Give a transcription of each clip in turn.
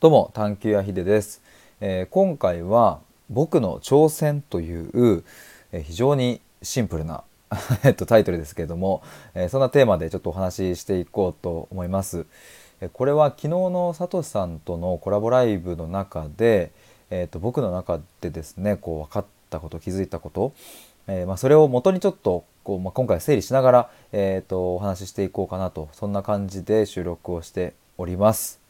どうも探求やひでです、えー、今回は僕の挑戦という、えー、非常にシンプルな えっとタイトルですけれども、えー、そんなテーマでちょっとお話ししていこうと思います。えこれは昨日のサトシさんとのコラボライブの中で、えーと、僕の中でですねこう分かったこと気づいたこと、えまあ、それを元にちょっとこう、まあ、今回整理しながら、えーとお話ししていこうかなとそんな感じで収録をしております。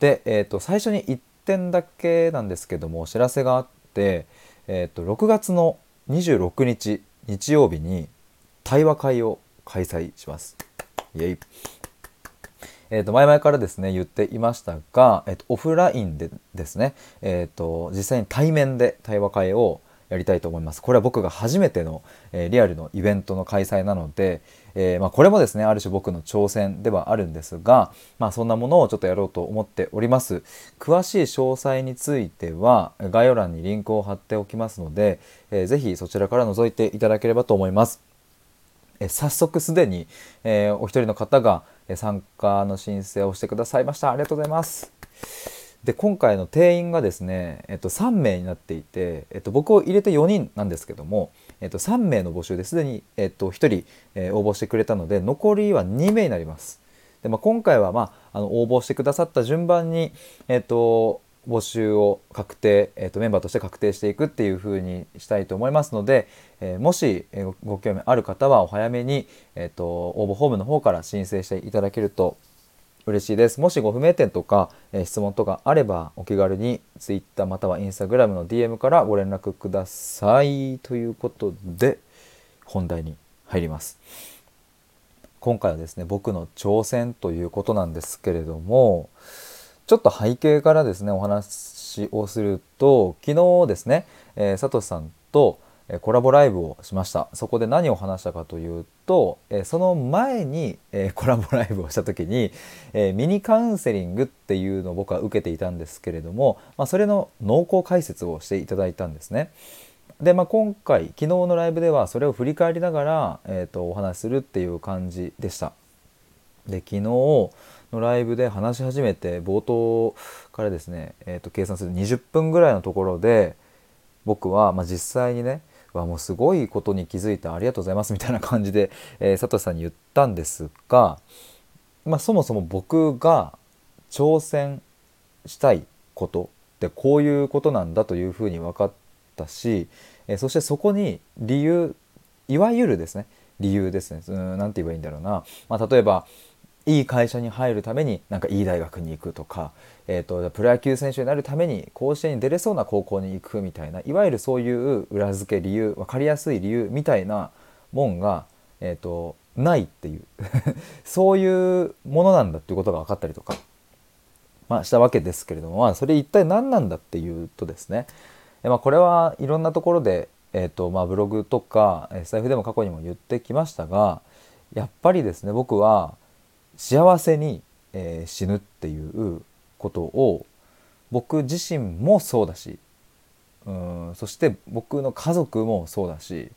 で、えー、と最初に1点だけなんですけどもお知らせがあって、えー、と6月の26日日曜日に対話会を開催します。イエイえー、と前々からですね言っていましたが、えー、とオフラインでですね、えー、と実際に対面で対話会をやりたいと思います。これは僕が初めての、えー、リアルのイベントの開催なので、えー、まあ、これもですねある種僕の挑戦ではあるんですが、まあ、そんなものをちょっとやろうと思っております。詳しい詳細については概要欄にリンクを貼っておきますので、えー、ぜひそちらから覗いていただければと思います、え、早速すでに、えお一人の方が参加の申請をしてくださいました。ありがとうございます。で今回の定員がですね、えっと、3名になっていて、えっと、僕を入れて4人なんですけども、えっと、3名の募集ですでに、えっと、1人、えー、応募してくれたので残りは2名になります。でまあ、今回は、まあ、あの応募してくださった順番に、えっと、募集を確定、えっと、メンバーとして確定していくっていうふうにしたいと思いますので、えー、もし、え、ご興味ある方はお早めに、えっと、応募フォームの方から申請していただけると嬉しいです。もしご不明点とか、え、質問とかあればお気軽に Twitter または Instagram の DM からご連絡ください。ということで本題に入ります。今回はですね僕の挑戦ということなんですけれどもちょっと背景からですねお話をすると昨日ですね、えー、サトシさんとコラボライブをしましたそこで何を話したかというとその前にコラボライブをした時にミニカウンセリングっていうのを僕は受けていたんですけれども、まあ、それの濃厚解説をしていただいたんですね。で、まあ、今回昨日のライブではそれを振り返りながら、えーと、お話しするっていう感じでした。で昨日のライブで話し始めて冒頭からですね、えーと計算する20分ぐらいのところで僕は、まあ、実際にねわもうすごいことに気づいたありがとうございますみたいな感じで、えー、佐藤さんに言ったんですが、まあ、そもそも僕が挑戦したいことってこういうことなんだというふうに分かったし、えー、そしてそこに理由いわゆるですね理由ですね何て言えばいいんだろうな、まあ、例えばいい会社に入るためになんかいい大学に行くとか、えーと、プロ野球選手になるために甲子園に出れそうな高校に行くみたいないわゆるそういう裏付け理由分かりやすい理由みたいなもんが、えーと、ないっていう。そういうものなんだっていうことが分かったりとか、まあ、したわけですけれども、まあ、それ一体何なんだっていうとですね、えまあ、これはいろんなところで、えーとまあ、ブログとか財布でも過去にも言ってきましたがやっぱりですね僕は幸せに、えー、死ぬっていうことを僕自身もそうだしうんそして僕の家族もそうだし、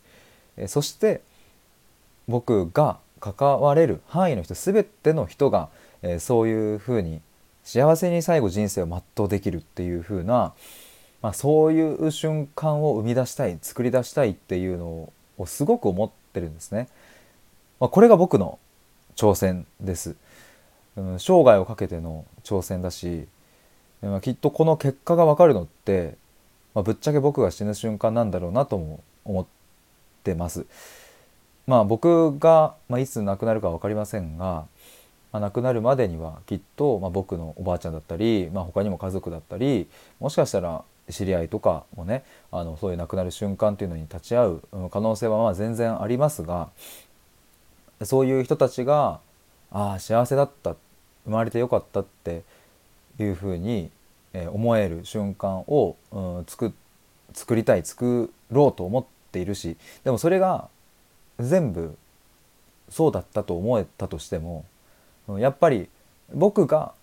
えー、そして僕が関われる範囲の人全ての人が、えー、そういうふうに幸せに最後人生を全うできるっていうふうな、まあ、そういう瞬間を生み出したい作り出したいっていうのをすごく思ってるんですね。まあ、これが僕の挑戦です、うん、生涯をかけての挑戦だし、まあ、きっとこの結果が分かるのって、まあ、ぶっちゃけ僕が死ぬ瞬間なんだろうなとも思ってます。まあ僕が、まあ、いつ亡くなるか分かりませんが、まあ、亡くなるまでにはきっと、まあ、僕のおばあちゃんだったり、まあ、他にも家族だったりもしかしたら知り合いとかもねあのそういう亡くなる瞬間っていうのに立ち会う可能性はまあ全然ありますがそういう人たちがああ幸せだった生まれてよかったっていうふうに思える瞬間を、うん、作作りたい作ろうと思っているしでもそれが全部そうだったと思えたとしてもやっぱり僕が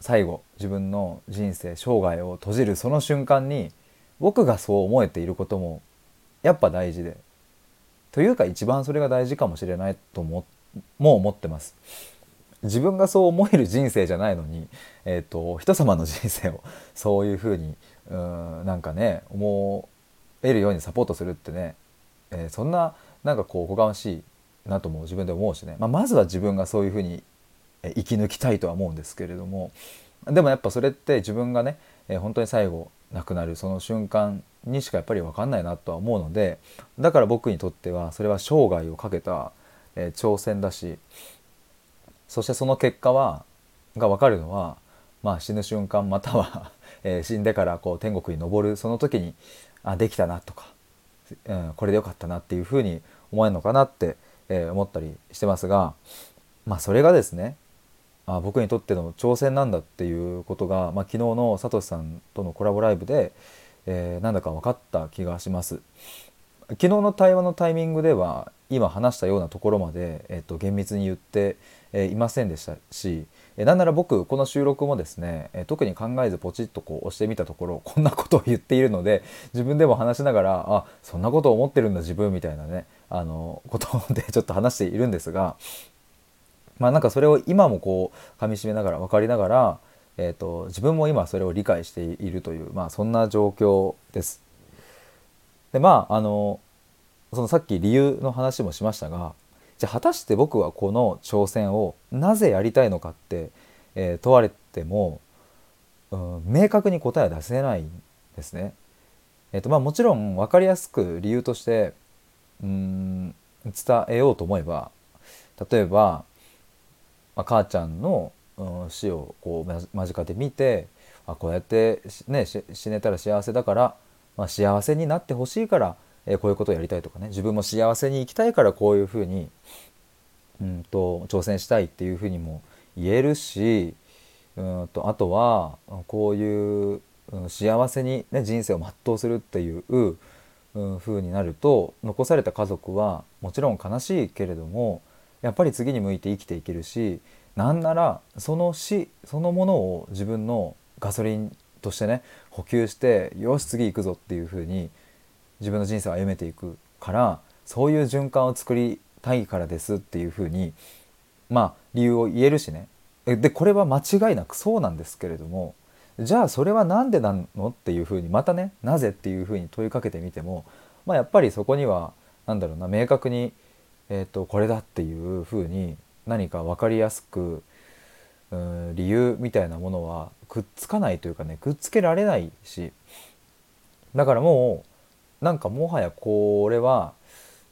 最後自分の人生生涯を閉じるその瞬間に僕がそう思えていることもやっぱ大事でというか一番それが大事かもしれないともも思ってます。自分がそう思える人生じゃないのに、えーと、人様の人生を そういうふうにうんなんかね思えるようにサポートするってね、えー、そんななんかこうおこがましいなとも自分で思うしね、まあ、まずは自分がそういうふうに生き抜きたいとは思うんですけれどもでもやっぱそれって自分がね、えー、本当に最後亡くなるその瞬間にしかやっぱり分かんないなとは思うのでだから僕にとってはそれは生涯をかけた、え、挑戦だしそしてその結果はが分かるのは、まあ、死ぬ瞬間または え、死んでからこう天国に昇るその時にあできたなとか、うん、これでよかったなっていうふうに思えるのかなって、え、思ったりしてますが、まあ、それがですねあ僕にとっての挑戦なんだっていうことが、まあ、昨日のサトシさんとのコラボライブで、えー、なんだか分かった気がします。昨日の対話のタイミングでは今話したようなところまで、えー、と厳密に言って、えー、いませんでしたし、えー、なんなら僕この収録もですね、えー、特に考えずポチッとこう押してみたところこんなことを言っているので自分でも話しながらあそんなことを思ってるんだ自分みたいなねあのことでちょっと話しているんですがまあなんかそれを今もこう噛みしめながら分かりながら、えーと、自分も今それを理解しているという、まあ、そんな状況です。でまああのそのさっき理由の話もしましたがじゃあ果たして僕はこの挑戦をなぜやりたいのかって、えー、問われても、うん、明確に答えは出せないんですね。えーとまあ、もちろん分かりやすく理由としてうん伝えようと思えば例えばまあ、母ちゃんの、うん、死をこう間近で見てあこうやって、ね、死ねたら幸せだから、まあ、幸せになってほしいから、えー、こういうことをやりたいとかね。自分も幸せに生きたいからこういうふうに、うんと、挑戦したいっていうふうにも言えるしうんとあとはこういう、うん、幸せに、ね、人生を全うするっていう、うん、風になると残された家族はもちろん悲しいけれどもやっぱり次に向いて生きていけるしなんならその死そのものを自分のガソリンとしてね補給してよし次行くぞっていう風に自分の人生を歩めていくからそういう循環を作りたいからですっていう風にまあ理由を言えるしね。でこれは間違いなくそうなんですけれどもじゃあそれは何でなのっていう風にまたねなぜっていう風に問いかけてみてもまあやっぱりそこには何だろうな明確にえーと、これだっていうふうに何か分かりやすくうん理由みたいなものはくっつかないというかねくっつけられないし。だからもうなんかもはやこれは、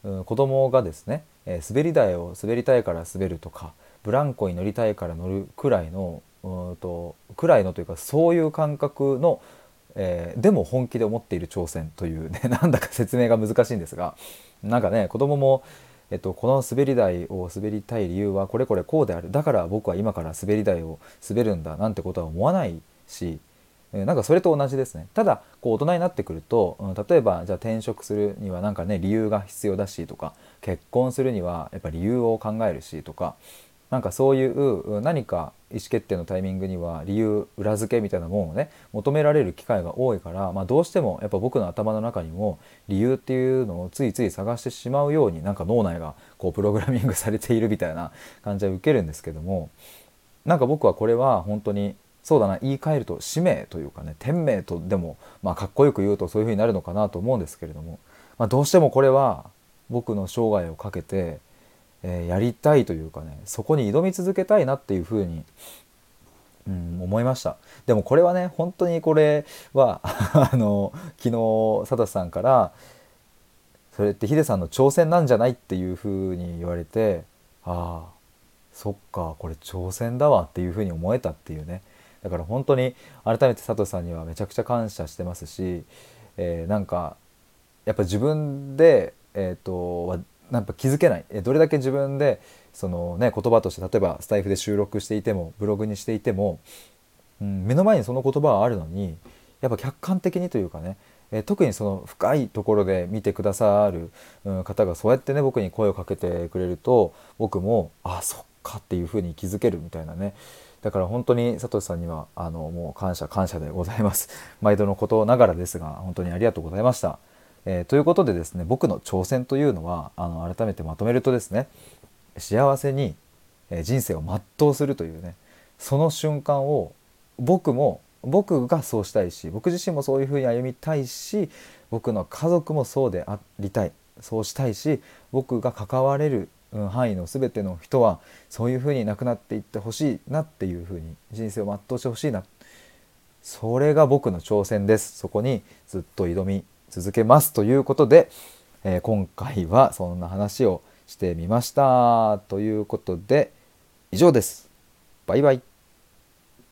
うん、子供がですね、えー、滑り台を滑りたいから滑るとかブランコに乗りたいから乗るくらいのうんとくらいのというかそういう感覚の、えー、でも本気で思っている挑戦というね なんだか説明が難しいんですがなんかね子供もえっと、この滑り台を滑りたい理由はこれこれこうである。だから僕は今から滑り台を滑るんだなんてことは思わないしなんかそれと同じですね。ただこう大人になってくると、例えばじゃあ転職するにはなんかね理由が必要だしとか結婚するにはやっぱ理由を考えるしとかなんかそういう何か意思決定のタイミングには理由裏付けみたいなものをね求められる機会が多いから、まあ、どうしてもやっぱ僕の頭の中にも理由っていうのをついつい探してしまうようになんか脳内がこうプログラミングされているみたいな感じは受けるんですけどもなんか僕はこれは本当にそうだな言い換えると使命というかね天命とでも、まあ、かっこよく言うとそういうふうになるのかなと思うんですけれども、まあ、どうしてもこれは僕の生涯をかけてえー、やりたいというかねそこに挑み続けたいなっていうふうに、うん、思いました。でもこれはね本当にこれは あの昨日佐藤さんからそれってヒデさんの挑戦なんじゃないっていうふうに言われてああそっかこれ挑戦だわっていうふうに思えたっていうね。だから本当に改めて佐藤さんにはめちゃくちゃ感謝してますし、えー、なんかやっぱ自分で、えーとなんか気づけない。どれだけ自分でその、ね、言葉として例えばスタイフで収録していてもブログにしていても、うん、目の前にその言葉はあるのにやっぱ客観的にというかねえ特にその深いところで見てくださる、方がそうやってね僕に声をかけてくれると僕もあそっかっていうふうに気づけるみたいなね。だから本当にサトシさんにはあのもう感謝感謝でございます。毎度のことながらですが本当にありがとうございました。えー、ということでですね僕の挑戦というのはあの改めてまとめるとですね幸せに人生を全うするというねその瞬間を僕も僕がそうしたいし僕自身もそういうふうに歩みたいし僕の家族もそうでありたいそうしたいし僕が関われる範囲の全ての人はそういうふうに亡くなっていってほしいなっていうふうに人生を全うしてほしいな。それが僕の挑戦です。そこにずっと挑み続けますということで、えー、今回はそんな話をしてみました。ということで以上です。バイバイ。